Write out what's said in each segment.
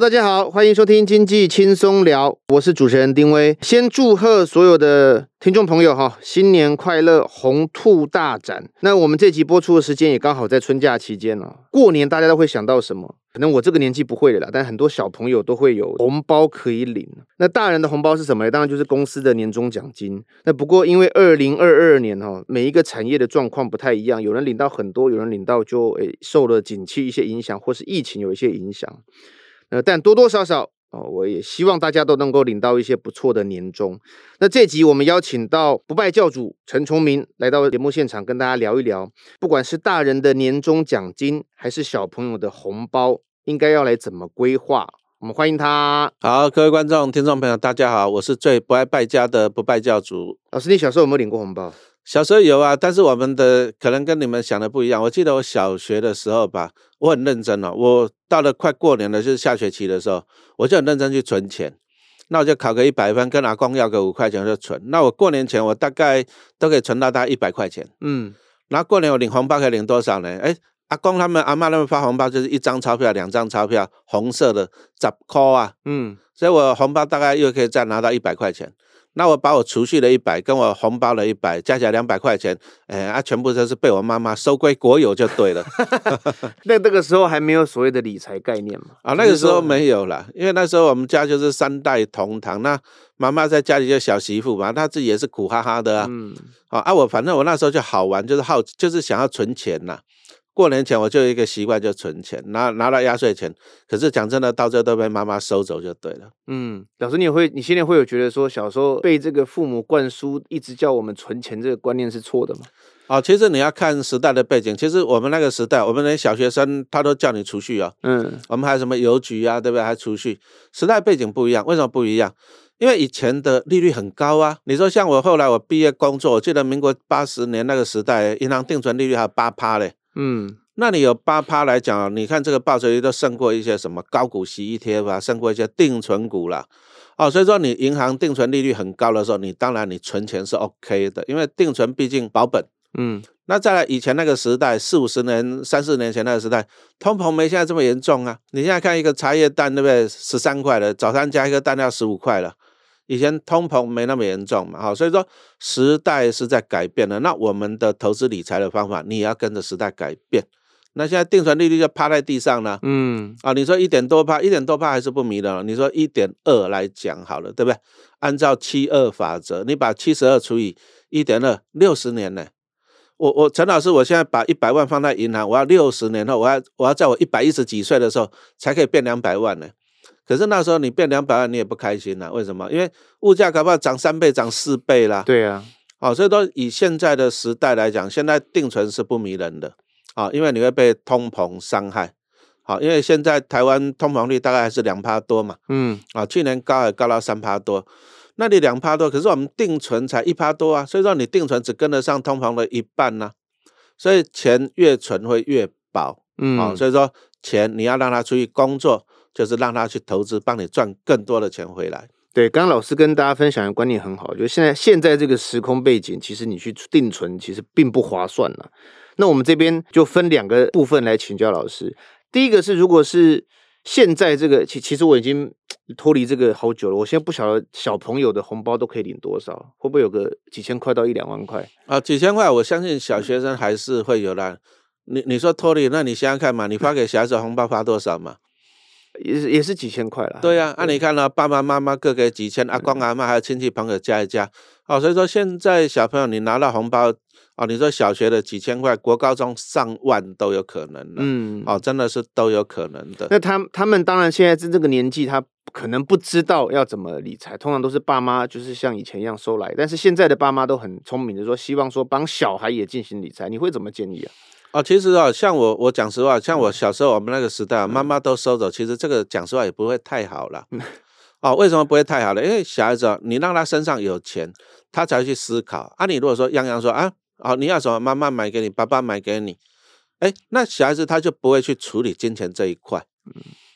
大家好，欢迎收听经济轻松聊，我是主持人丁威。先祝贺所有的听众朋友哈，新年快乐，红兔大展。那我们这集播出的时间也刚好在春假期间了。过年大家都会想到什么？可能我这个年纪不会的啦，但很多小朋友都会有红包可以领。那大人的红包是什么呢？当然就是公司的年终奖金。那不过因为二零二二年哈，每一个产业的状况不太一样，有人领到很多，有人领到就诶受了景气一些影响，或是疫情有一些影响。呃，但多多少少哦，我也希望大家都能够领到一些不错的年终。那这集我们邀请到不败教主陈崇明来到节目现场，跟大家聊一聊，不管是大人的年终奖金，还是小朋友的红包，应该要来怎么规划？我们欢迎他。好，各位观众、听众朋友，大家好，我是最不爱败家的不败教主。老师，你小时候有没有领过红包？小时候有啊，但是我们的可能跟你们想的不一样。我记得我小学的时候吧，我很认真哦。我到了快过年了，就是下学期的时候，我就很认真去存钱。那我就考个一百分，跟阿公要个五块钱就存。那我过年前我大概都可以存到大概一百块钱。嗯，然后过年我领红包可以领多少呢？哎，阿公他们、阿妈他们发红包就是一张钞票、两张钞票，红色的十块啊。嗯，所以我红包大概又可以再拿到一百块钱。那我把我储蓄的一百，跟我红包的一百，加起来两百块钱，哎，啊，全部都是被我妈妈收归国有就对了。那那个时候还没有所谓的理财概念嘛？啊，那个时候没有啦，因为那时候我们家就是三代同堂，那妈妈在家里就小媳妇嘛，她自己也是苦哈哈的啊。嗯。啊，我反正我那时候就好玩，就是好，就是想要存钱呐。过年前我就有一个习惯，就存钱，拿拿到压岁钱。可是讲真的，到最后都被妈妈收走就对了。嗯，老师，你也会，你现在会有觉得说，小时候被这个父母灌输，一直叫我们存钱这个观念是错的吗？哦，其实你要看时代的背景。其实我们那个时代，我们连小学生他都叫你储蓄啊。嗯，我们还有什么邮局啊，对不对？还储蓄，时代背景不一样。为什么不一样？因为以前的利率很高啊。你说像我后来我毕业工作，我记得民国八十年那个时代，银行定存利率还有八趴嘞。嗯，那你有八趴来讲，你看这个报酬率都胜过一些什么高股息 ETF 啊，胜过一些定存股啦。哦，所以说你银行定存利率很高的时候，你当然你存钱是 OK 的，因为定存毕竟保本。嗯，那在以前那个时代，四五十年、三四年前那个时代，通膨没现在这么严重啊。你现在看一个茶叶蛋，对不对？十三块了，早餐加一个蛋要十五块了。以前通膨没那么严重嘛，好，所以说时代是在改变的。那我们的投资理财的方法，你也要跟着时代改变。那现在定存利率就趴在地上了，嗯，啊，你说一点多趴，一点多趴还是不迷的。你说一点二来讲好了，对不对？按照七二法则，你把七十二除以一点二，六十年呢？我我陈老师，我现在把一百万放在银行，我要六十年后，我要我要在我一百一十几岁的时候才可以变两百万呢。可是那时候你变两百万，你也不开心了。为什么？因为物价搞不好涨三倍、涨四倍啦。对啊，好，所以说以现在的时代来讲，现在定存是不迷人的啊，因为你会被通膨伤害。好，因为现在台湾通膨率大概还是两趴多嘛。嗯，啊，去年高也高到三趴多，那你两趴多，可是我们定存才一趴多啊，所以说你定存只跟得上通膨的一半呢，所以钱越存会越薄。嗯，好，所以说钱你要让它出去工作。就是让他去投资，帮你赚更多的钱回来。对，刚刚老师跟大家分享的观念很好，就是现在现在这个时空背景，其实你去定存其实并不划算了。那我们这边就分两个部分来请教老师。第一个是，如果是现在这个，其其实我已经脱离这个好久了，我现在不晓得小朋友的红包都可以领多少，会不会有个几千块到一两万块啊？几千块，我相信小学生还是会有的。你你说脱离，那你想想看嘛，你发给小孩子红包发多少嘛？也是也是几千块了，对呀、啊，那、啊、你看了爸爸妈妈各给几千，阿公阿妈还有亲戚朋友加一加，哦，所以说现在小朋友你拿到红包，哦，你说小学的几千块，国高中上万都有可能，嗯，哦，真的是都有可能的。那他他们当然现在是这个年纪，他可能不知道要怎么理财，通常都是爸妈就是像以前一样收来，但是现在的爸妈都很聪明的说，希望说帮小孩也进行理财，你会怎么建议啊？哦，其实啊，像我，我讲实话，像我小时候，我们那个时代，妈妈都收走。其实这个讲实话也不会太好了。哦，为什么不会太好了？因为小孩子啊，你让他身上有钱，他才会去思考。啊，你如果说样样说啊，哦，你要什么，妈妈买给你，爸爸买给你，哎，那小孩子他就不会去处理金钱这一块。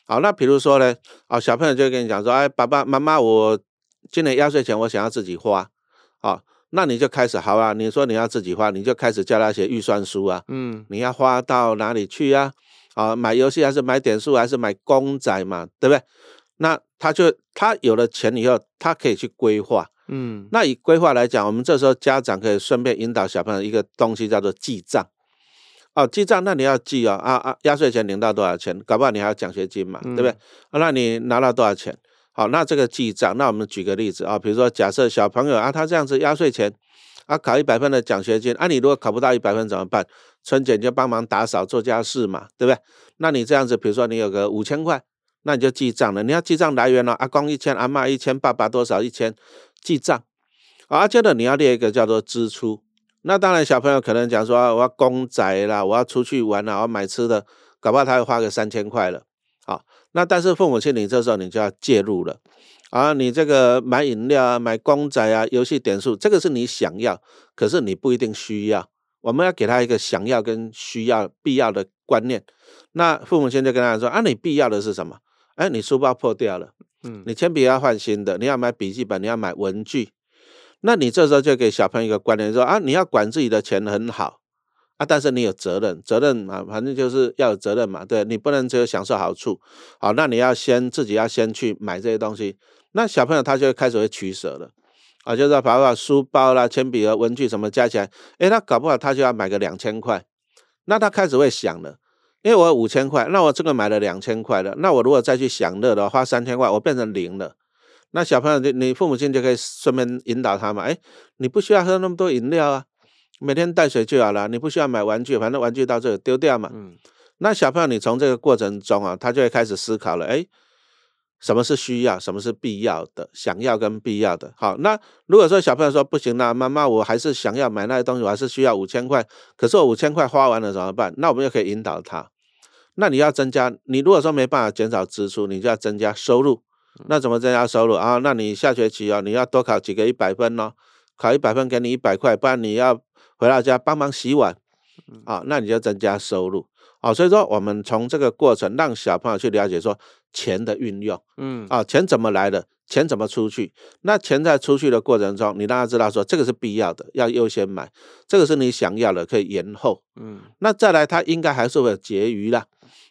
好，那比如说呢，哦，小朋友就会跟你讲说，哎，爸爸妈妈，我今年压岁钱我想要自己花，啊。那你就开始好啊，你说你要自己花，你就开始叫他写预算书啊。嗯，你要花到哪里去啊？啊，买游戏还是买点数还是买公仔嘛，对不对？那他就他有了钱以后，他可以去规划。嗯，那以规划来讲，我们这时候家长可以顺便引导小朋友一个东西叫做记账。哦，记账那你要记哦，啊啊，压岁钱领到多少钱？搞不好你还有奖学金嘛，对不对？啊，那你拿到多少钱？好，那这个记账，那我们举个例子啊，比如说假设小朋友啊，他这样子压岁钱啊，考一百分的奖学金啊，你如果考不到一百分怎么办？春节就帮忙打扫做家事嘛，对不对？那你这样子，比如说你有个五千块，那你就记账了。你要记账来源了，阿公一千，阿妈一千，爸爸多少一千，记账。啊，接着你要列一个叫做支出。那当然，小朋友可能讲说，我要公仔啦，我要出去玩啦，我要买吃的，搞不好他会花个三千块了。好，那但是父母亲，你这时候你就要介入了。啊，你这个买饮料啊，买公仔啊，游戏点数，这个是你想要，可是你不一定需要。我们要给他一个想要跟需要、必要的观念。那父母亲就跟他说，啊，你必要的是什么？哎，你书包破掉了，嗯，你铅笔要换新的，你要买笔记本，你要买文具。那你这时候就给小朋友一个观念，说啊，你要管自己的钱很好但是你有责任，责任啊，反正就是要有责任嘛，对，你不能只有享受好处，好，那你要先自己要先去买这些东西，那小朋友他就会开始会取舍了，啊，就是把把书包啦、铅笔和文具什么加起来，诶，他搞不好他就要买个两千块，那他开始会想了，因为我五千块，那我这个买了两千块了，那我如果再去享乐的话，花三千块，我变成零了。那小朋友，你你父母亲就可以顺便引导他嘛，哎，你不需要喝那么多饮料啊，每天带水就好了。你不需要买玩具，反正玩具到这里丢掉嘛。嗯。那小朋友，你从这个过程中啊，他就会开始思考了，哎，什么是需要，什么是必要的，想要跟必要的。好，那如果说小朋友说不行，那妈妈我还是想要买那些东西，我还是需要五千块，可是我五千块花完了怎么办？那我们就可以引导他。那你要增加，你如果说没办法减少支出，你就要增加收入。那怎么增加收入啊？那你下学期哦，你要多考几个一百分哦，考一百分给你一百块，不然你要回到家帮忙洗碗，啊，那你就增加收入啊。所以说，我们从这个过程让小朋友去了解说钱的运用，嗯，啊，钱怎么来的，钱怎么出去？那钱在出去的过程中，你让他知道说这个是必要的，要优先买，这个是你想要的，可以延后，嗯，那再来他应该还是会有结余啦，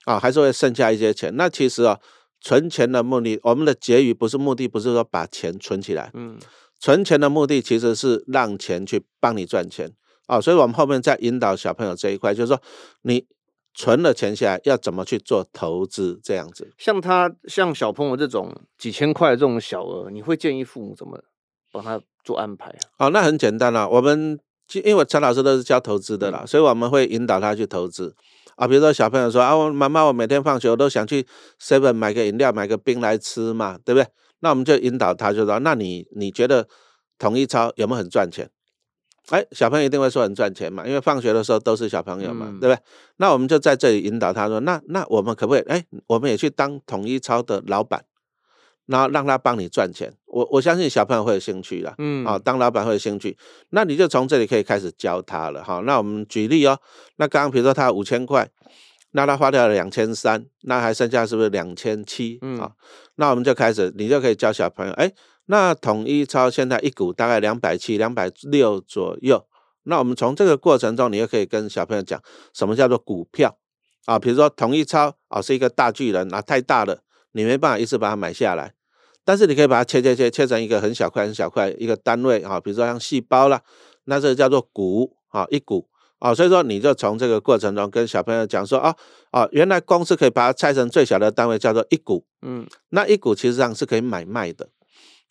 啊，还是会剩下一些钱。那其实啊。存钱的目的，我们的结余不是目的，不是说把钱存起来。嗯，存钱的目的其实是让钱去帮你赚钱啊、哦，所以我们后面再引导小朋友这一块，就是说你存了钱下来要怎么去做投资，这样子。像他像小朋友这种几千块的这种小额，你会建议父母怎么帮他做安排啊？哦，那很简单啦、啊，我们因为陈老师都是教投资的啦，嗯、所以我们会引导他去投资。啊，比如说小朋友说啊，我妈妈，我每天放学我都想去 seven 买个饮料，买个冰来吃嘛，对不对？那我们就引导他，就说，那你你觉得统一超有没有很赚钱？哎，小朋友一定会说很赚钱嘛，因为放学的时候都是小朋友嘛，嗯、对不对？那我们就在这里引导他说，那那我们可不可以？哎，我们也去当统一超的老板。然后让他帮你赚钱，我我相信小朋友会有兴趣的，嗯，啊，当老板会有兴趣，那你就从这里可以开始教他了，哈。那我们举例哦，那刚刚比如说他五千块，那他花掉了两千三，那还剩下是不是两千七？嗯，啊，那我们就开始，你就可以教小朋友，哎，那统一超现在一股大概两百七、两百六左右，那我们从这个过程中，你就可以跟小朋友讲什么叫做股票。啊，比如说统一超啊是一个大巨人，啊太大了。你没办法一次把它买下来，但是你可以把它切切切切成一个很小块很小块一个单位啊，比如说像细胞啦，那这叫做股啊，一股。啊，所以说你就从这个过程中跟小朋友讲说啊啊，原来公司可以把它拆成最小的单位叫做一股，嗯，那一股其实上是可以买卖的，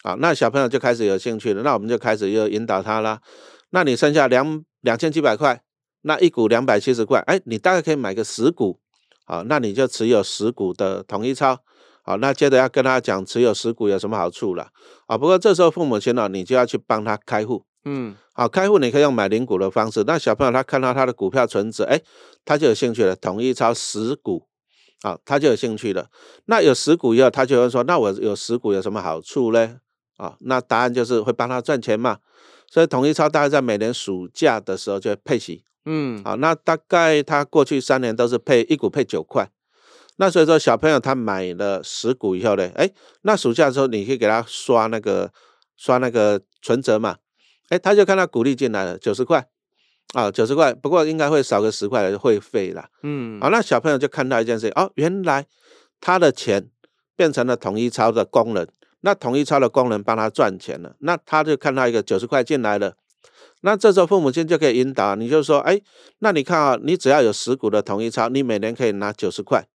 啊，那小朋友就开始有兴趣了，那我们就开始又引导他啦，那你剩下两两千七百块，那一股两百七十块，哎，你大概可以买个十股，啊，那你就持有十股的统一超。好，那接着要跟他讲持有十股有什么好处了啊？不过这时候父母亲呢，你就要去帮他开户，嗯，好，开户你可以用买零股的方式。那小朋友他看到他的股票存折，哎，他就有兴趣了，统一超十股，啊，他就有兴趣了。那有十股以后，他就会说，那我有十股有什么好处嘞？啊，那答案就是会帮他赚钱嘛。所以统一超大概在每年暑假的时候就会配息，嗯，好，那大概他过去三年都是配一股配九块。那所以说，小朋友他买了十股以后呢，哎，那暑假的时候你可以给他刷那个刷那个存折嘛，哎，他就看到股利进来了九十块，啊，九十块，不过应该会少个十块的会费啦。嗯，好，那小朋友就看到一件事情，哦，原来他的钱变成了统一超的工人，那统一超的工人帮他赚钱了，那他就看到一个九十块进来了，那这时候父母亲就可以引导，你就说，哎，那你看啊，你只要有十股的统一超，你每年可以拿九十块，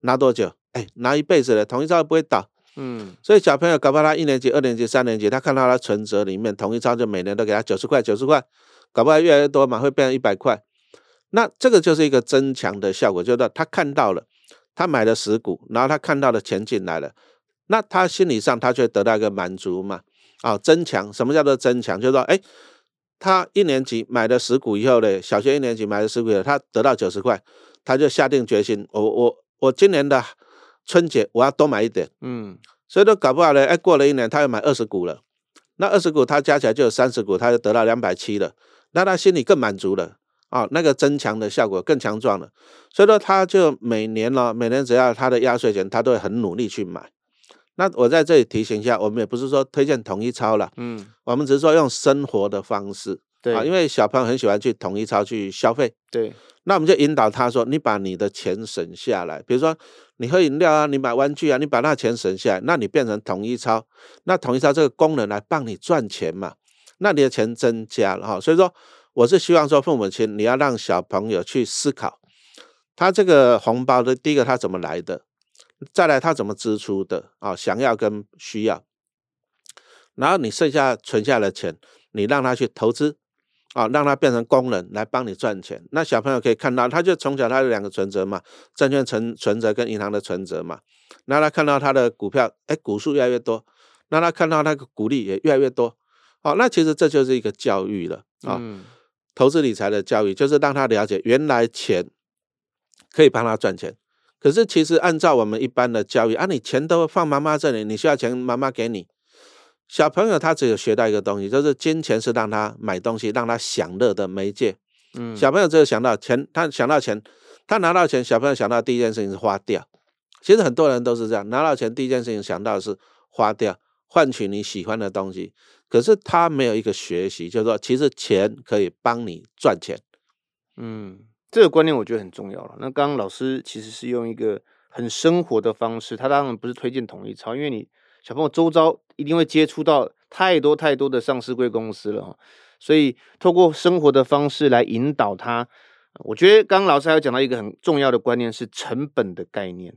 拿多久？哎，拿一辈子的统一超不会倒。嗯，所以小朋友搞不好他一年级、二年级、三年级，他看到他存折里面统一超就每年都给他九十块、九十块。搞不好越来越多嘛，会变成一百块，那这个就是一个增强的效果，就是他看到了，他买了十股，然后他看到了钱进来了，那他心理上他就得到一个满足嘛，啊，增强，什么叫做增强？就是说，哎，他一年级买了十股以后呢，小学一年级买了十股以后，他得到九十块，他就下定决心，我我我今年的春节我要多买一点，嗯，所以都搞不好呢，哎，过了一年他又买二十股了，那二十股他加起来就有三十股，他就得到两百七了。那他心里更满足了啊，那个增强的效果更强壮了，所以说他就每年呢，每年只要他的压岁钱，他都会很努力去买。那我在这里提醒一下，我们也不是说推荐统一超了，嗯，我们只是说用生活的方式，对啊，因为小朋友很喜欢去统一超去消费，对，那我们就引导他说，你把你的钱省下来，比如说你喝饮料啊，你买玩具啊，你把那钱省下来，那你变成统一超，那统一超这个功能来帮你赚钱嘛。那你的钱增加了哈，所以说我是希望说父母亲你要让小朋友去思考，他这个红包的第一个他怎么来的，再来他怎么支出的啊，想要跟需要，然后你剩下存下的钱，你让他去投资啊，让他变成工人来帮你赚钱。那小朋友可以看到，他就从小他有两个存折嘛，证券存存折跟银行的存折嘛，那他看到他的股票，哎，股数越来越多，那他看到那个股利也越来越多。好，那其实这就是一个教育了啊，嗯、投资理财的教育就是让他了解，原来钱可以帮他赚钱。可是其实按照我们一般的教育啊，你钱都放妈妈这里，你需要钱妈妈给你。小朋友他只有学到一个东西，就是金钱是让他买东西、让他享乐的媒介。嗯，小朋友只有想到钱，他想到钱，他拿到钱，小朋友想到第一件事情是花掉。其实很多人都是这样，拿到钱第一件事情想到的是花掉，换取你喜欢的东西。可是他没有一个学习，就是说，其实钱可以帮你赚钱。嗯，这个观念我觉得很重要了。那刚刚老师其实是用一个很生活的方式，他当然不是推荐统一超，因为你小朋友周遭一定会接触到太多太多的上市贵公司了，所以透过生活的方式来引导他。我觉得刚刚老师还有讲到一个很重要的观念是成本的概念，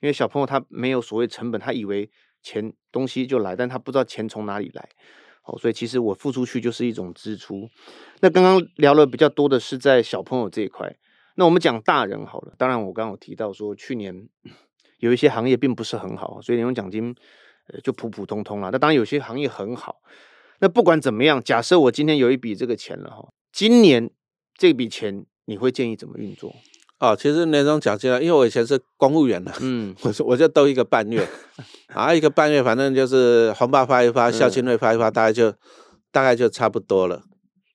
因为小朋友他没有所谓成本，他以为钱东西就来，但他不知道钱从哪里来。哦，所以其实我付出去就是一种支出。那刚刚聊了比较多的是在小朋友这一块，那我们讲大人好了。当然，我刚刚有提到说，去年有一些行业并不是很好，所以年终奖金就普普通通了。那当然有些行业很好。那不管怎么样，假设我今天有一笔这个钱了哈，今年这笔钱你会建议怎么运作？哦，其实年终奖金啊，因为我以前是公务员的，嗯，我我就兜一个半月，啊，一个半月，反正就是红包发一发，孝亲费发一发，大概就大概就差不多了，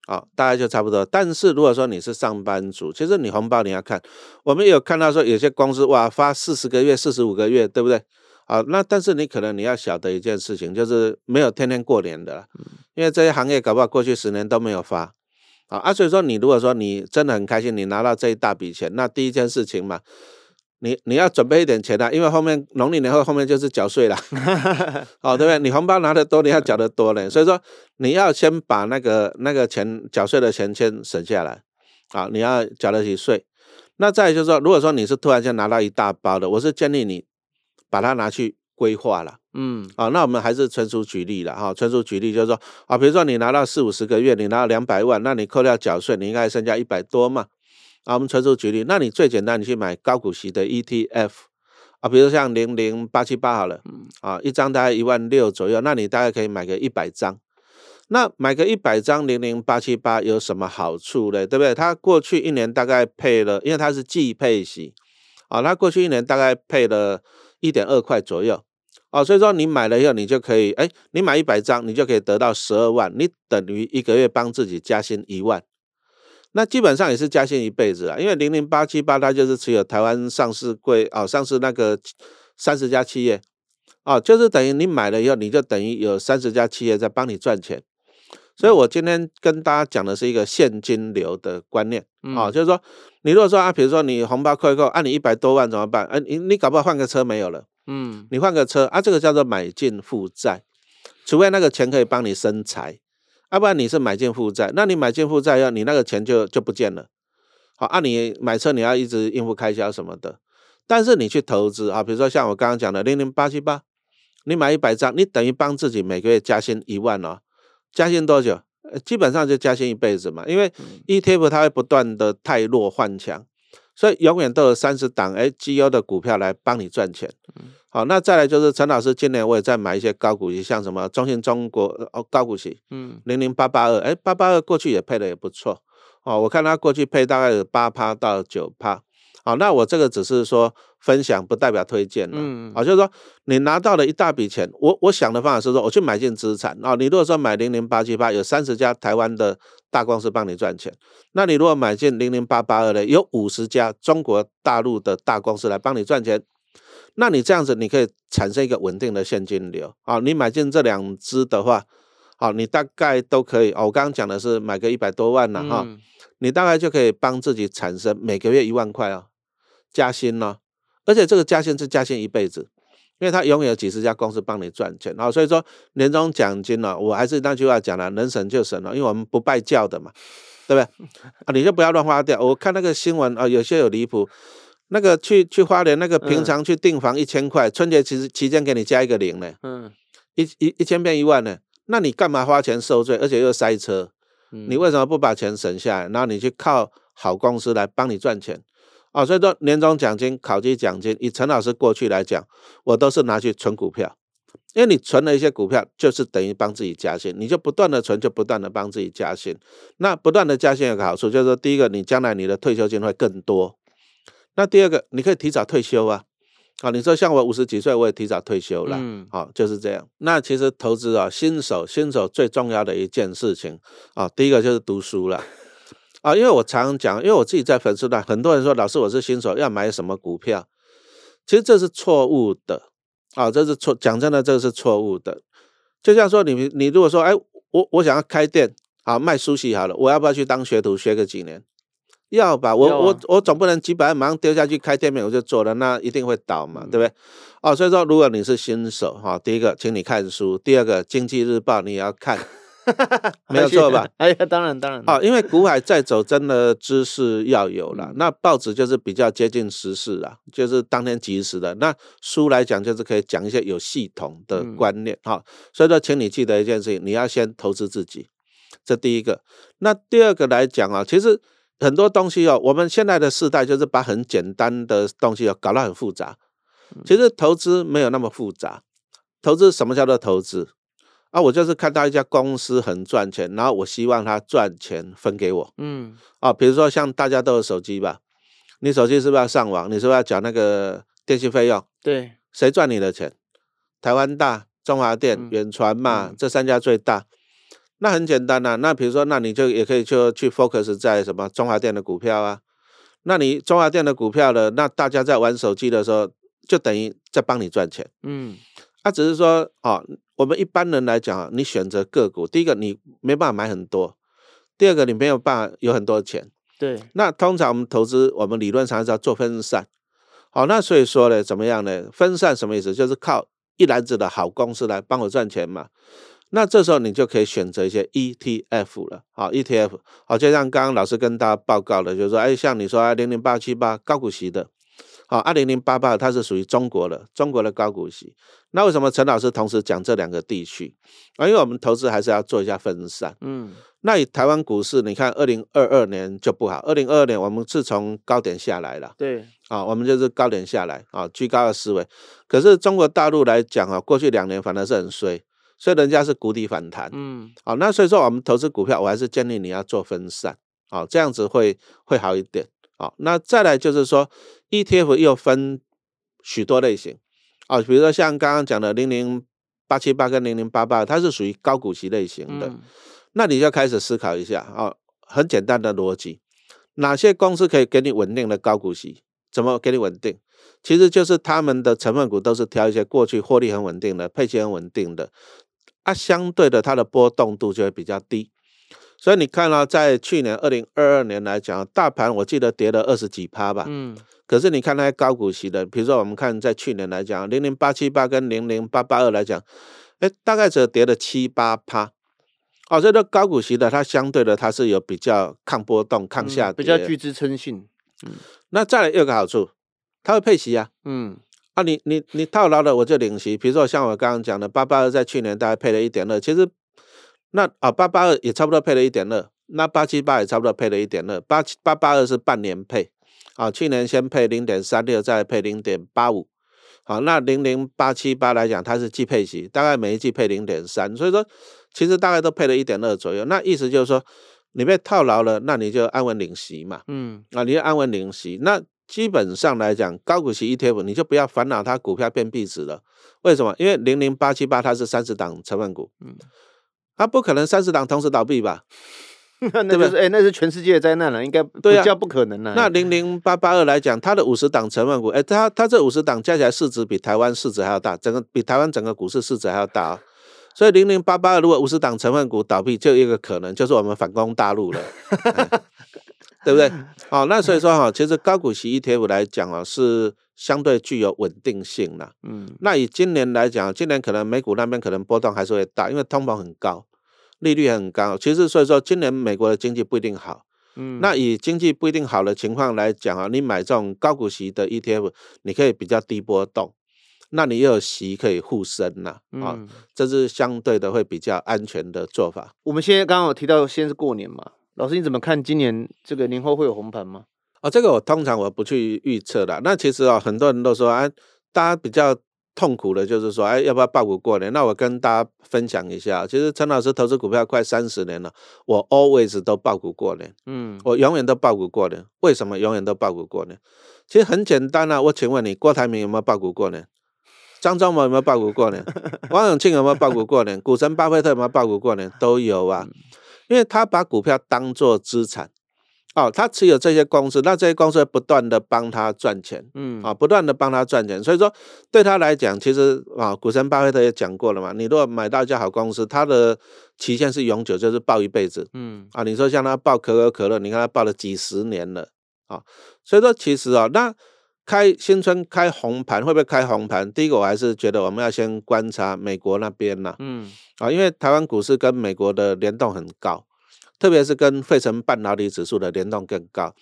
啊、哦，大概就差不多。但是如果说你是上班族，其实你红包你要看，我们有看到说有些公司哇发四十个月、四十五个月，对不对？啊，那但是你可能你要晓得一件事情，就是没有天天过年的，因为这些行业搞不好过去十年都没有发。啊啊，所以说你如果说你真的很开心，你拿到这一大笔钱，那第一件事情嘛，你你要准备一点钱啊，因为后面农历年后后面就是缴税了，哦，对不对？你红包拿的多，你要缴得多嘞，所以说你要先把那个那个钱缴税的钱先省下来，啊，你要缴得起税。那再就是说，如果说你是突然间拿到一大包的，我是建议你把它拿去规划了。嗯，啊，那我们还是纯属举例了哈，纯属举例就是说，啊，比如说你拿到四五十个月，你拿到两百万，那你扣掉缴税，你应该剩下一百多嘛，啊，我们纯属举例，那你最简单，你去买高股息的 ETF，啊，比如像零零八七八好了，啊，一张大概一万六左右，那你大概可以买个一百张，那买个一百张零零八七八有什么好处嘞？对不对？它过去一年大概配了，因为它是季配息，啊，它过去一年大概配了一点二块左右。哦，所以说你买了以后，你就可以，哎，你买一百张，你就可以得到十二万，你等于一个月帮自己加薪一万，那基本上也是加薪一辈子了，因为零零八七八它就是持有台湾上市柜哦，上市那个三十家企业，哦，就是等于你买了以后，你就等于有三十家企业在帮你赚钱，所以我今天跟大家讲的是一个现金流的观念啊、嗯，就是说，你如果说啊，比如说你红包扣一扣，按、啊、你一百多万怎么办？哎、啊，你你搞不好换个车没有了，嗯，你换个车啊，这个叫做买进负债，除非那个钱可以帮你生财，要、啊、不然你是买进负债，那你买进负债要你那个钱就就不见了，好，按、啊、你买车你要一直应付开销什么的，但是你去投资啊，比如说像我刚刚讲的零零八七八，你买一百张，你等于帮自己每个月加薪一万哦。加薪多久？基本上就加薪一辈子嘛，因为 ETF 它会不断的汰弱换强，所以永远都有三十档哎绩优的股票来帮你赚钱。好，那再来就是陈老师今年我也在买一些高股息，像什么中信中国哦高股息，嗯，零零八八二，哎八八二过去也配的也不错哦，我看它过去配大概有八趴到九趴。好，那我这个只是说分享，不代表推荐了。嗯，啊，就是说你拿到了一大笔钱，我我想的方法是说，我去买进资产啊。你如果说买零零八七八，有三十家台湾的大公司帮你赚钱，那你如果买进零零八八二呢，有五十家中国大陆的大公司来帮你赚钱，那你这样子你可以产生一个稳定的现金流啊。你买进这两只的话，好，你大概都可以。我刚刚讲的是买个一百多万了哈，你大概就可以帮自己产生每个月一万块啊。加薪呢，而且这个加薪是加薪一辈子，因为他永远有几十家公司帮你赚钱，然后所以说年终奖金呢，我还是那句话讲了，能省就省了，因为我们不拜教的嘛，对不对？啊，你就不要乱花掉。我看那个新闻啊，有些有离谱，那个去去花莲那个平常去订房一千块，春节其实期间给你加一个零呢，嗯，一一一千变一万呢，那你干嘛花钱受罪，而且又塞车？你为什么不把钱省下来，然后你去靠好公司来帮你赚钱？啊，所以说年终奖金、考绩奖金，以陈老师过去来讲，我都是拿去存股票，因为你存了一些股票，就是等于帮自己加薪，你就不断的存，就不断的帮自己加薪。那不断的加薪有个好处，就是说第一个，你将来你的退休金会更多；那第二个，你可以提早退休啊。啊，你说像我五十几岁，我也提早退休了。嗯，好，就是这样。那其实投资啊，新手新手最重要的一件事情啊，第一个就是读书了。啊，因为我常常讲，因为我自己在粉丝团，很多人说老师我是新手，要买什么股票？其实这是错误的啊，这是错，讲真的，这是错误的。就像说你你如果说，哎，我我想要开店，啊，卖书籍好了，我要不要去当学徒学个几年？要吧，我、啊、我我总不能几百万马上丢下去开店面我就做了，那一定会倒嘛，嗯、对不对？哦，所以说如果你是新手，哈，第一个，请你看书；第二个，《经济日报》你也要看。没有错吧？哎呀，当然当然。啊，因为股海在走，真的知识要有了。那报纸就是比较接近时事啊，就是当天即时的。那书来讲，就是可以讲一些有系统的观念。好，所以说，请你记得一件事情，你要先投资自己，这第一个。那第二个来讲啊，其实很多东西哦，我们现在的世代就是把很简单的东西哦搞得很复杂。其实投资没有那么复杂。投资什么叫做投资？啊，我就是看到一家公司很赚钱，然后我希望他赚钱分给我。嗯，啊，比如说像大家都有手机吧，你手机是不是要上网？你是不是要缴那个电信费用？对，谁赚你的钱？台湾大、中华电、远传嘛，这三家最大。那很简单呐、啊，那比如说，那你就也可以就去 focus 在什么中华电的股票啊？那你中华电的股票的，那大家在玩手机的时候，就等于在帮你赚钱。嗯，他、啊、只是说，哦。我们一般人来讲啊，你选择个股，第一个你没办法买很多，第二个你没有办法有很多钱。对。那通常我们投资，我们理论上是要做分散。好，那所以说呢，怎么样呢？分散什么意思？就是靠一篮子的好公司来帮我赚钱嘛。那这时候你就可以选择一些 ETF 了。好，ETF。好，就像刚刚老师跟大家报告的，就是说，哎，像你说零零八七八高股息的。好，二零零八八它是属于中国的，中国的高股息。那为什么陈老师同时讲这两个地区？啊，因为我们投资还是要做一下分散。嗯，那以台湾股市，你看二零二二年就不好，二零二二年我们是从高点下来了。对，啊，我们就是高点下来啊，居高的思维。可是中国大陆来讲啊，过去两年反而是很衰，所以人家是谷底反弹。嗯，好，那所以说我们投资股票，我还是建议你要做分散，啊，这样子会会好一点。好，那再来就是说，ETF 又分许多类型啊，比如说像刚刚讲的零零八七八跟零零八八，它是属于高股息类型的，那你就开始思考一下啊，很简单的逻辑，哪些公司可以给你稳定的高股息？怎么给你稳定？其实就是他们的成分股都是挑一些过去获利很稳定的、配息很稳定的，啊，相对的它的波动度就会比较低。所以你看到，在去年二零二二年来讲，大盘我记得跌了二十几趴吧。嗯。可是你看那些高股息的，比如说我们看在去年来讲，零零八七八跟零零八八二来讲，哎，大概只跌了七八趴。哦，这个高股息的它相对的它是有比较抗波动、抗下跌、嗯，比较具支撑性。嗯。那再来又有个好处，它会配息啊。嗯。啊你，你你你套牢了我就领息。比如说像我刚刚讲的八八二，在去年大概配了一点二，其实。那啊，八八二也差不多配了一点二，那八七八也差不多配了一点二，八七八八二是半年配，啊，去年先配零点三六，再配零点八五，好，那零零八七八来讲，它是季配息，大概每一季配零点三，所以说其实大概都配了一点二左右，那意思就是说你被套牢了，那你就安稳领息嘛，嗯，啊，你就安稳领息，那基本上来讲，高股息 ETF 你就不要烦恼它股票变壁纸了，为什么？因为零零八七八它是三十档成分股，嗯。它不可能三十档同时倒闭吧？那就是哎，那是全世界的灾难了，应该对啊，不可能了。那零零八八二来讲，它的五十档成分股，哎，它它这五十档加起来市值比台湾市值还要大，整个比台湾整个股市市值还要大啊。所以零零八八二如果五十档成分股倒闭，就有一个可能就是我们反攻大陆了，对不对？好，那所以说哈，其实高股息 ETF 来讲啊，是相对具有稳定性的。嗯，那以今年来讲，今年可能美股那边可能波动还是会大，因为通膨很高。利率很高，其实所以说今年美国的经济不一定好。嗯，那以经济不一定好的情况来讲啊，你买这种高股息的 ETF，你可以比较低波动，那你又有息可以护身呐，啊，嗯，这是相对的会比较安全的做法。我们现在刚刚有提到，现在是过年嘛，老师你怎么看今年这个年后会有红盘吗？哦，这个我通常我不去预测的。那其实啊，很多人都说啊，大家比较。痛苦的就是说，哎，要不要爆股过年？那我跟大家分享一下，其实陈老师投资股票快三十年了，我 always 都爆股过年，嗯，我永远都爆股过年。为什么永远都爆股过年？其实很简单啊，我请问你，郭台铭有没有爆股过年？张忠谋有没有爆股过年？王永庆有没有爆股过年？股神巴菲特有没有爆股过年？都有啊，因为他把股票当做资产。哦，他持有这些公司，那这些公司会不断的帮他赚钱，嗯，啊，不断的帮他赚钱，所以说对他来讲，其实啊，股神巴菲特也讲过了嘛，你如果买到一家好公司，它的期限是永久，就是抱一辈子，嗯，啊，你说像他抱可口可乐，你看他抱了几十年了，啊，所以说其实啊，那开新春开红盘会不会开红盘？第一个我还是觉得我们要先观察美国那边呐，嗯，啊，因为台湾股市跟美国的联动很高。特别是跟费城半导体指数的联动更高，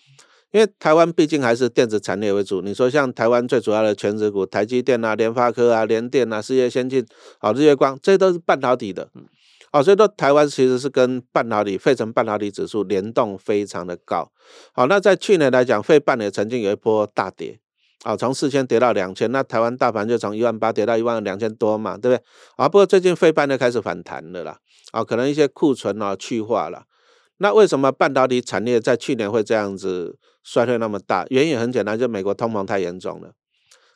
因为台湾毕竟还是电子产业为主。你说像台湾最主要的全职股，台积电啊、联发科啊、联电啊、世界先进、啊、日月光，这些都是半导体的。哦，所以说台湾其实是跟半导体、费城半导体指数联动非常的高。好，那在去年来讲，费半也曾经有一波大跌，啊，从四千跌到两千，那台湾大盘就从一万八跌到一万两千多嘛，对不对？啊，不过最近费半就开始反弹了啦，啊，可能一些库存啊去化了。那为什么半导体产业在去年会这样子衰退那么大？原因很简单，就美国通膨太严重了，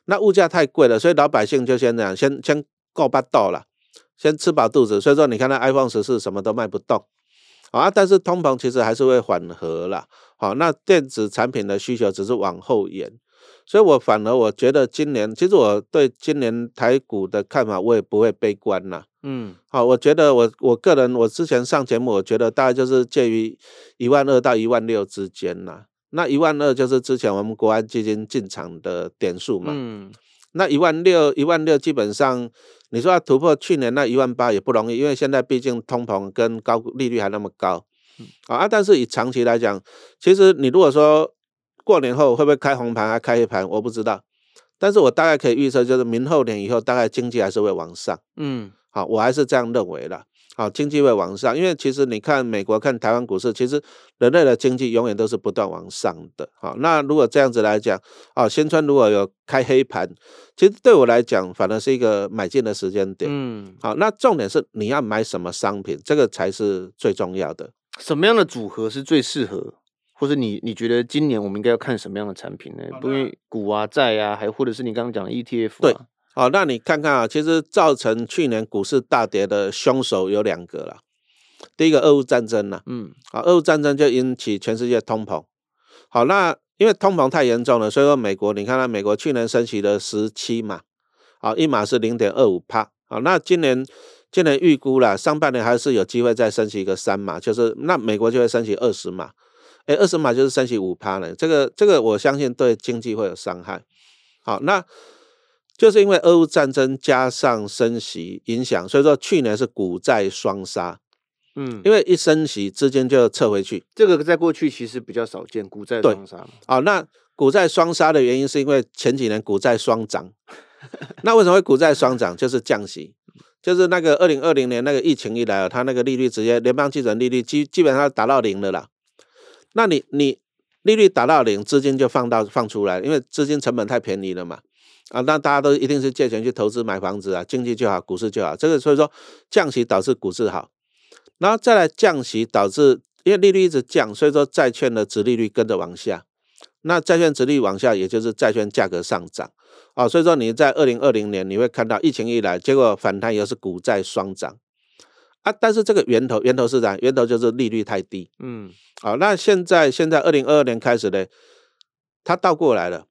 那物价太贵了，所以老百姓就先这样，先先够巴到了，先吃饱肚子。所以说，你看那 iPhone 十四什么都卖不动啊，但是通膨其实还是会缓和了。好，那电子产品的需求只是往后延，所以我反而我觉得今年，其实我对今年台股的看法，我也不会悲观呐。嗯，好，我觉得我我个人，我之前上节目，我觉得大概就是介于一万二到一万六之间呐。那一万二就是之前我们国安基金进场的点数嘛。嗯，那一万六，一万六基本上你说要突破去年那一万八也不容易，因为现在毕竟通膨跟高利率还那么高。啊，但是以长期来讲，其实你如果说过年后会不会开红盘还开黑盘，我不知道。但是我大概可以预测，就是明后年以后，大概经济还是会往上。嗯。好，我还是这样认为的。好，经济会往上，因为其实你看美国、看台湾股市，其实人类的经济永远都是不断往上的。好，那如果这样子来讲，啊，新春如果有开黑盘，其实对我来讲，反而是一个买进的时间点。嗯，好，那重点是你要买什么商品，这个才是最重要的。什么样的组合是最适合，或者你你觉得今年我们应该要看什么样的产品呢？不因为股啊、债啊，还或者是你刚刚讲的 ETF 啊。对。好，那你看看啊，其实造成去年股市大跌的凶手有两个了。第一个，俄乌战争了，嗯，啊，俄乌战争就引起全世界通膨。好，那因为通膨太严重了，所以说美国，你看到美国去年升息了十七码，啊，一码是零点二五帕。好，那今年今年预估了上半年还是有机会再升息一个三码，就是那美国就会升息二十码，哎，二十码就是升息五趴了。这个这个我相信对经济会有伤害。好，那就是因为俄乌战争加上升息影响，所以说去年是股债双杀。嗯，因为一升息，资金就撤回去。这个在过去其实比较少见，股债双杀。啊、哦，那股债双杀的原因是因为前几年股债双涨。那为什么会股债双涨？就是降息，就是那个二零二零年那个疫情一来，它那个利率直接联邦基准利率基基本上达到零了啦。那你你利率达到零，资金就放到放出来，因为资金成本太便宜了嘛。啊，那大家都一定是借钱去投资买房子啊，经济就好，股市就好。这个所以说降息导致股市好。然后再来降息，导致因为利率一直降，所以说债券的值利率跟着往下。那债券值率往下，也就是债券价格上涨啊。所以说你在二零二零年你会看到疫情一来，结果反弹又是股债双涨啊。但是这个源头源头是啥？源头就是利率太低。嗯，好，那现在现在二零二二年开始呢，它倒过来了，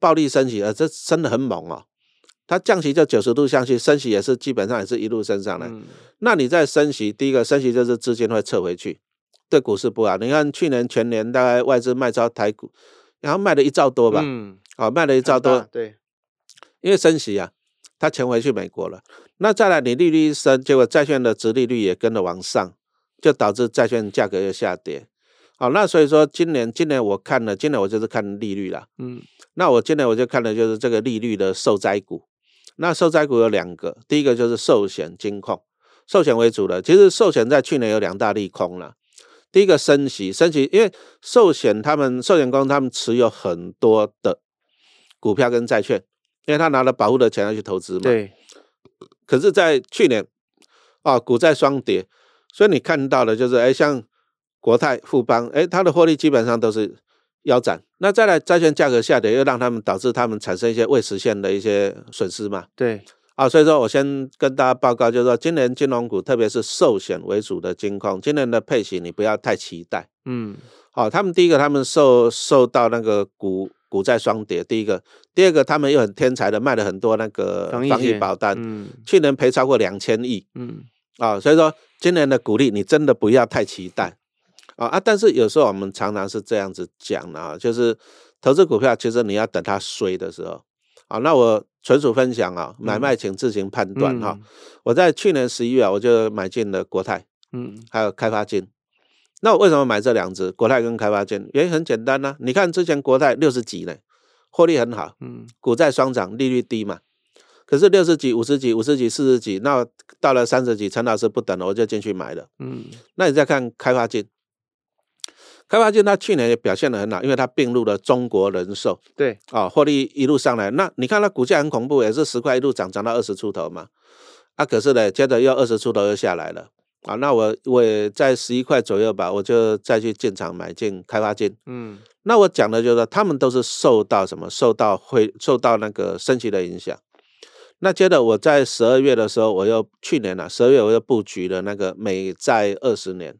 暴力升息了，这升的很猛哦。它降息就九十度向去，升息也是基本上也是一路升上来。嗯、那你在升息，第一个升息就是资金会撤回去，对股市不好。你看去年全年大概外资卖超台股，然后卖了一兆多吧，嗯，好、哦、卖了一兆多，对，因为升息啊，它钱回去美国了。那再来你利率一升，结果债券的殖利率也跟着往上，就导致债券价格又下跌。好，那所以说今年今年我看了，今年我就是看利率了，嗯，那我今年我就看的就是这个利率的受灾股。那受灾股有两个，第一个就是寿险、金控，寿险为主的。其实寿险在去年有两大利空了。第一个升息，升息，因为寿险他们寿险公司他们持有很多的股票跟债券，因为他拿了保护的钱要去投资嘛。对。可是，在去年啊，股债双跌，所以你看到的就是，哎，像国泰、富邦，哎，它的获利基本上都是。腰斩，那再来债券价格下跌，又让他们导致他们产生一些未实现的一些损失嘛？对，啊，所以说我先跟大家报告，就是说今年金融股，特别是寿险为主的金控，今年的配息你不要太期待。嗯，好，他们第一个，他们受受到那个股股债双跌，第一个，第二个，他们又很天才的卖了很多那个防疫保单，嗯，去年赔超过两千亿，嗯，啊，所以说今年的股利你真的不要太期待。啊啊！但是有时候我们常常是这样子讲的啊，就是投资股票，其实你要等它衰的时候啊。那我纯属分享啊，买卖请自行判断哈。我在去年十一月啊，我就买进了国泰，嗯，还有开发金。那我为什么买这两只国泰跟开发金？原因很简单呢。你看之前国泰六十几呢，获利很好，嗯，股债双涨，利率低嘛。可是六十几、五十几、五十几、四十几，那到了三十几，陈老师不等了，我就进去买了，嗯。那你再看开发金。开发金它去年也表现的很好，因为它并入了中国人寿，对啊，获利一路上来。那你看它股价很恐怖，也是十块一路涨，涨到二十出头嘛。啊，可是呢，接着又二十出头又下来了啊。那我我也在十一块左右吧，我就再去进场买进开发金。嗯，那我讲的就是说，他们都是受到什么？受到会受到那个升息的影响。那接着我在十二月的时候，我又去年啊，十二月我又布局了那个美债二十年。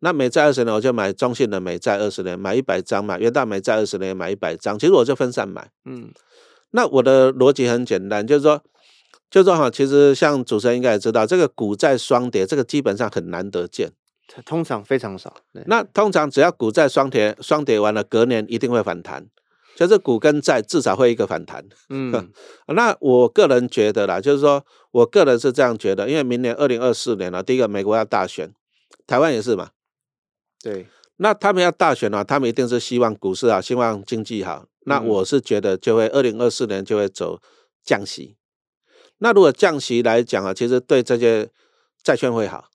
那美债二十年，我就买中信的美债二十年，买一百张嘛。元大美债二十年买一百张，其实我就分散买。嗯，那我的逻辑很简单，就是说，就是说哈，其实像主持人应该也知道，这个股债双跌，这个基本上很难得见，通常非常少。那通常只要股债双跌，双跌完了，隔年一定会反弹，就是股跟债至少会一个反弹。嗯，那我个人觉得啦，就是说我个人是这样觉得，因为明年二零二四年了，第一个美国要大选，台湾也是嘛。对，那他们要大选啊，他们一定是希望股市好，希望经济好。那我是觉得就会二零二四年就会走降息。那如果降息来讲啊，其实对这些债券会好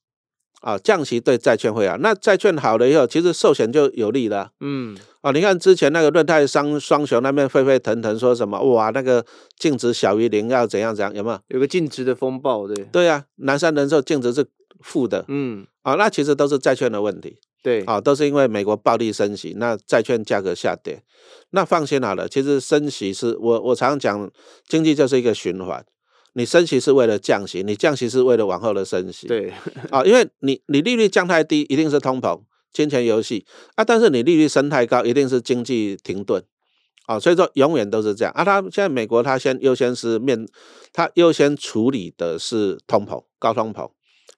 啊，降息对债券会好。那债券好了以后，其实寿险就有利了。嗯，啊，你看之前那个润泰商双雄那边沸沸腾腾说什么哇，那个净值小于零要怎样怎样，有没有？有个净值的风暴，对。对、啊，南山人寿净值是负的。嗯，啊，那其实都是债券的问题。对，啊，都是因为美国暴力升息，那债券价格下跌。那放心好了，其实升息是我我常常讲，经济就是一个循环。你升息是为了降息，你降息是为了往后的升息。对，啊，因为你你利率降太低，一定是通膨、金钱游戏啊。但是你利率升太高，一定是经济停顿啊，所以说永远都是这样啊。他现在美国他先优先是面，他优先处理的是通膨高通膨，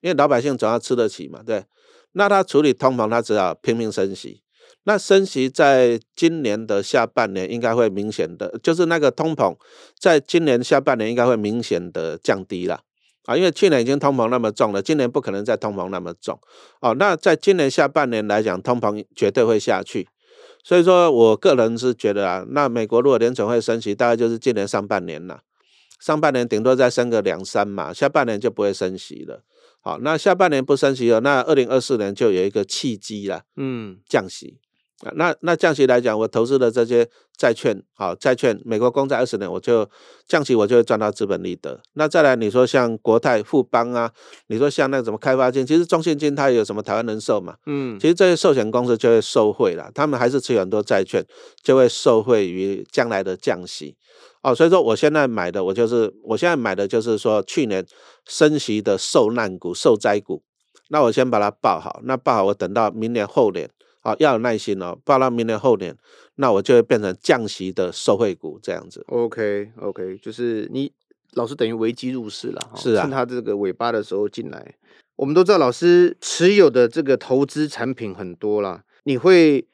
因为老百姓总要吃得起嘛，对。那他处理通膨，他只好拼命升息。那升息在今年的下半年应该会明显的，就是那个通膨在今年下半年应该会明显的降低了啊，因为去年已经通膨那么重了，今年不可能再通膨那么重哦。那在今年下半年来讲，通膨绝对会下去。所以说我个人是觉得啊，那美国如果联准会升息，大概就是今年上半年了，上半年顶多再升个两三嘛，下半年就不会升息了。好，那下半年不升息了，那二零二四年就有一个契机了，嗯，降息。那那降息来讲，我投资的这些债券，好债券，美国公债二十年，我就降息，我就会赚到资本利得。那再来，你说像国泰、富邦啊，你说像那个什么开发金，其实中信金它也有什么台湾人寿嘛，嗯，其实这些寿险公司就会受惠了，他们还是持有很多债券，就会受惠于将来的降息。哦，所以说我现在买的，我就是我现在买的就是说去年升息的受难股、受灾股，那我先把它报好，那报好，我等到明年后年，啊、哦，要有耐心哦，不然明年后年，那我就会变成降息的受惠股这样子。OK OK，就是你老师等于危机入市了，是啊，趁他这个尾巴的时候进来。我们都知道老师持有的这个投资产品很多啦，你会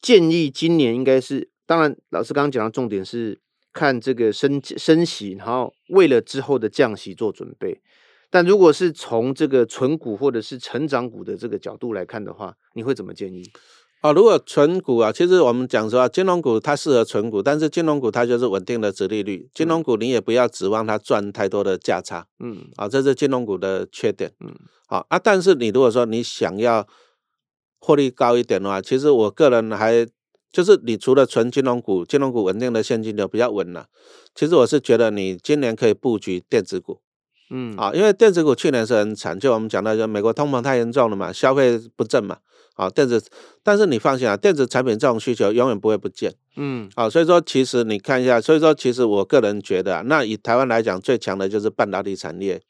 建议今年应该是，当然老师刚刚讲的重点是。看这个升升息，然后为了之后的降息做准备。但如果是从这个存股或者是成长股的这个角度来看的话，你会怎么建议？啊、哦，如果存股啊，其实我们讲说啊，金融股它适合存股，但是金融股它就是稳定的殖利率。金融股你也不要指望它赚太多的价差，嗯，啊，这是金融股的缺点，嗯，好啊。但是你如果说你想要获利高一点的话，其实我个人还。就是你除了存金融股，金融股稳定的现金流比较稳了。其实我是觉得你今年可以布局电子股，嗯啊，因为电子股去年是很惨，就我们讲到就美国通膨太严重了嘛，消费不振嘛，啊电子，但是你放心啊，电子产品这种需求永远不会不见，嗯啊，所以说其实你看一下，所以说其实我个人觉得啊，那以台湾来讲最强的就是半导体产业，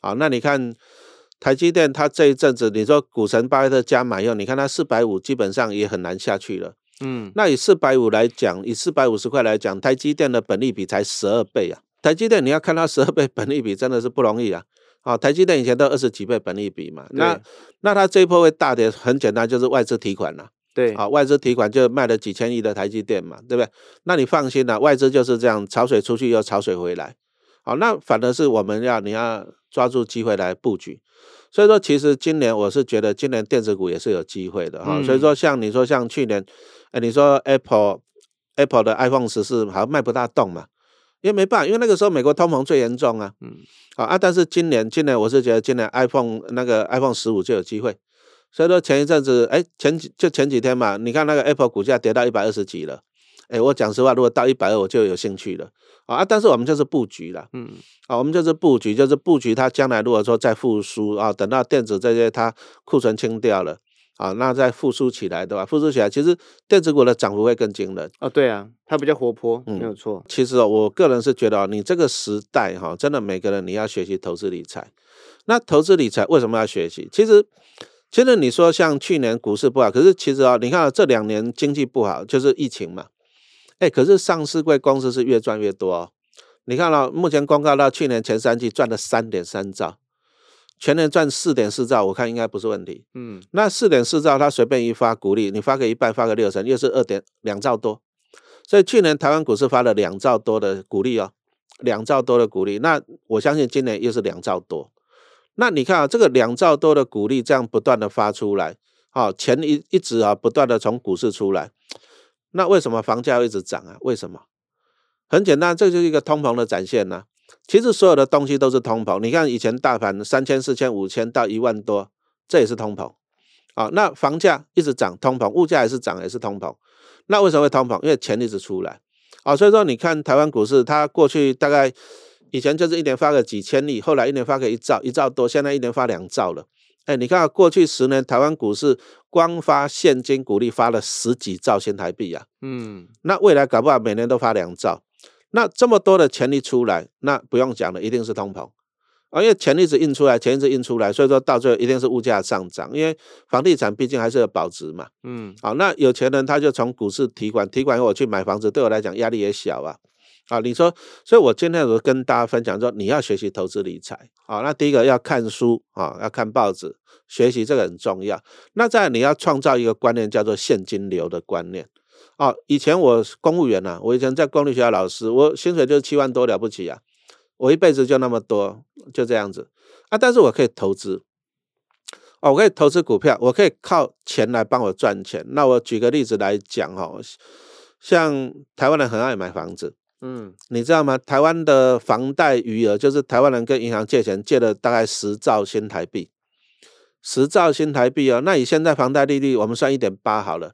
啊，那你看台积电它这一阵子，你说股神巴菲特加码以后，你看它四百五基本上也很难下去了。嗯，那以四百五来讲，以四百五十块来讲，台积电的本利比才十二倍啊！台积电你要看它十二倍本利比，真的是不容易啊！啊，台积电以前都二十几倍本利比嘛，那那它这一波会大跌，很简单，就是外资提款了。对，啊，外资提款就卖了几千亿的台积电嘛，对不对？那你放心啦，外资就是这样，潮水出去又潮水回来。好，那反而是我们要你要抓住机会来布局。所以说，其实今年我是觉得今年电子股也是有机会的哈。所以说，像你说像去年。哎，你说 Apple Apple 的 iPhone 十四好像卖不大动嘛？因为没办法，因为那个时候美国通膨最严重啊。嗯，好啊，但是今年今年我是觉得今年 iPhone 那个 iPhone 十五就有机会。所以说前一阵子，哎，前几就前几天嘛，你看那个 Apple 股价跌到一百二十几了。哎，我讲实话，如果到一百二，我就有兴趣了。啊，但是我们就是布局了。嗯，啊，我们就是布局，就是布局它将来如果说再复苏啊，等到电子这些它库存清掉了。啊，那再复苏起来的话，复苏起来，其实电子股的涨幅会更惊人。哦，对啊，它比较活泼，嗯、没有错。其实我个人是觉得，你这个时代哈，真的每个人你要学习投资理财。那投资理财为什么要学习？其实，其实你说像去年股市不好，可是其实啊，你看这两年经济不好，就是疫情嘛。哎，可是上市贵公司是越赚越多哦。你看到目前公告到去年前三季赚了三点三兆。全年赚四点四兆，我看应该不是问题。嗯，那四点四兆，他随便一发鼓励，你发个一半，发个六成，又是二点两兆多。所以去年台湾股市发了两兆多的鼓励哦，两兆多的鼓励。那我相信今年又是两兆多。那你看啊，这个两兆多的鼓励这样不断的发出来，好，钱一一直啊不断的从股市出来。那为什么房价会一直涨啊？为什么？很简单，这就是一个通膨的展现呢。其实所有的东西都是通膨，你看以前大盘三千、四千、五千到一万多，这也是通膨啊。那房价一直涨，通膨；物价也是涨，也是通膨。那为什么会通膨？因为钱一直出来啊。所以说，你看台湾股市，它过去大概以前就是一年发个几千亿，后来一年发个一兆，一兆多，现在一年发两兆了。哎，你看过去十年台湾股市光发现金股利发了十几兆新台币啊。嗯，那未来搞不好每年都发两兆。那这么多的钱一出来，那不用讲了，一定是通膨啊，因为钱一直印出来，钱一直印出来，所以说到最后一定是物价上涨，因为房地产毕竟还是有保值嘛。嗯，好，那有钱人他就从股市提款，提款我去买房子，对我来讲压力也小啊。啊，你说，所以我今天我跟大家分享说，你要学习投资理财。好，那第一个要看书啊，要看报纸，学习这个很重要。那再来你要创造一个观念，叫做现金流的观念。哦，以前我公务员呐、啊，我以前在公立学校老师，我薪水就是七万多了不起啊，我一辈子就那么多，就这样子啊。但是我可以投资，哦，我可以投资股票，我可以靠钱来帮我赚钱。那我举个例子来讲哈，像台湾人很爱买房子。嗯，你知道吗？台湾的房贷余额就是台湾人跟银行借钱借了大概十兆新台币，十兆新台币哦。那以现在房贷利率，我们算一点八好了。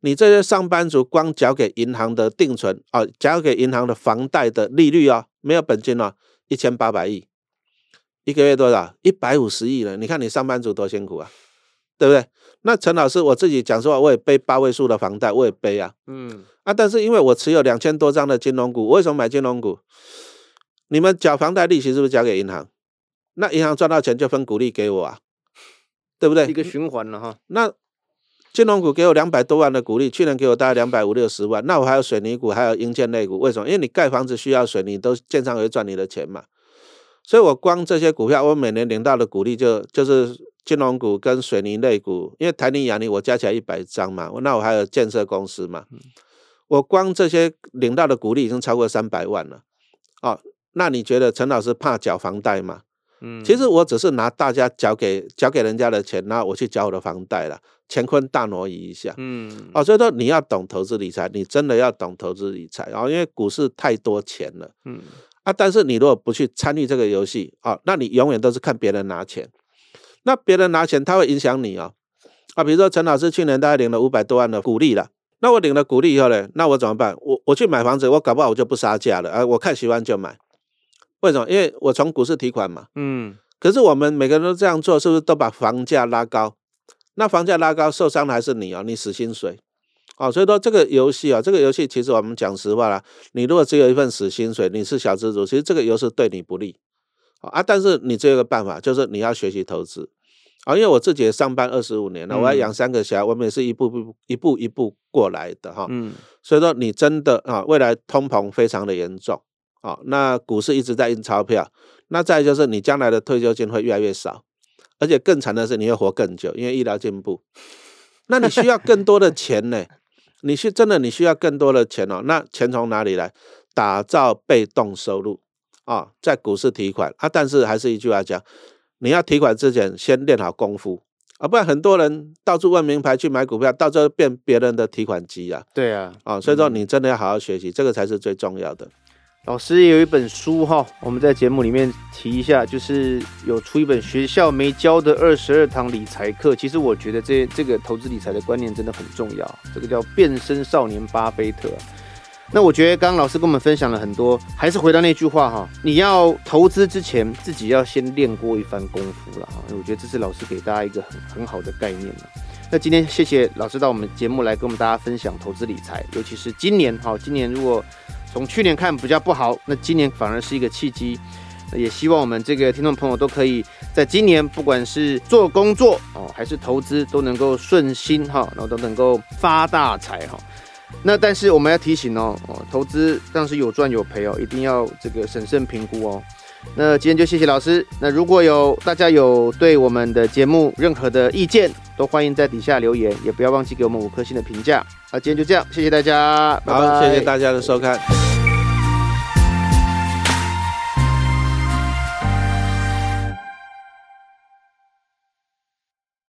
你这些上班族光缴给银行的定存哦，缴给银行的房贷的利率哦，没有本金哦，一千八百亿，一个月多少？一百五十亿了。你看你上班族多辛苦啊，对不对？那陈老师，我自己讲实话，我也背八位数的房贷，我也背啊。嗯。啊！但是因为我持有两千多张的金融股，我为什么买金融股？你们缴房贷利息是不是交给银行？那银行赚到钱就分股利给我啊，对不对？一个循环了哈。那金融股给我两百多万的股利，去年给我大概两百五六十万，那我还有水泥股，还有硬件类股，为什么？因为你盖房子需要水泥，都建商会赚你的钱嘛。所以我光这些股票，我每年领到的股利就就是金融股跟水泥类股，因为台泥、亚泥我加起来一百张嘛，那我还有建设公司嘛。我光这些领到的股利已经超过三百万了，哦，那你觉得陈老师怕缴房贷吗？嗯，其实我只是拿大家缴给缴给人家的钱，然后我去缴我的房贷了，乾坤大挪移一下，嗯，哦，所以说你要懂投资理财，你真的要懂投资理财，然后因为股市太多钱了，嗯，啊，但是你如果不去参与这个游戏，哦，那你永远都是看别人拿钱，那别人拿钱他会影响你哦，啊，比如说陈老师去年大概领了五百多万的股利了。那我领了股利以后呢？那我怎么办？我我去买房子，我搞不好我就不杀价了啊！我看喜欢就买，为什么？因为我从股市提款嘛。嗯。可是我们每个人都这样做，是不是都把房价拉高？那房价拉高，受伤的还是你哦，你死薪水。哦，所以说这个游戏啊，这个游戏其实我们讲实话啦，你如果只有一份死薪水，你是小资主，其实这个游戏对你不利。啊，但是你只有一个办法，就是你要学习投资。啊，因为我自己也上班二十五年了，我要养三个小孩，我们也是一步步一步一步过来的哈。嗯，所以说你真的啊，未来通膨非常的严重啊，那股市一直在印钞票，那再就是你将来的退休金会越来越少，而且更惨的是你会活更久，因为医疗进步，那你需要更多的钱呢？你需真的你需要更多的钱哦，那钱从哪里来？打造被动收入啊，在股市提款啊，但是还是一句话讲。你要提款之前，先练好功夫啊，不然很多人到处问名牌去买股票，到最后变别人的提款机啊。对啊，啊，所以说你真的要好好学习，嗯、这个才是最重要的。老师也有一本书哈，我们在节目里面提一下，就是有出一本学校没教的二十二堂理财课。其实我觉得这这个投资理财的观念真的很重要，这个叫变身少年巴菲特。那我觉得刚刚老师跟我们分享了很多，还是回到那句话哈，你要投资之前自己要先练过一番功夫了哈。我觉得这是老师给大家一个很很好的概念了。那今天谢谢老师到我们节目来跟我们大家分享投资理财，尤其是今年哈，今年如果从去年看比较不好，那今年反而是一个契机。也希望我们这个听众朋友都可以在今年不管是做工作哦，还是投资都能够顺心哈，然后都能够发大财哈。那但是我们要提醒哦，哦，投资当时有赚有赔哦，一定要这个审慎评估哦。那今天就谢谢老师。那如果有大家有对我们的节目任何的意见，都欢迎在底下留言，也不要忘记给我们五颗星的评价。那今天就这样，谢谢大家，好，谢谢大家的收看。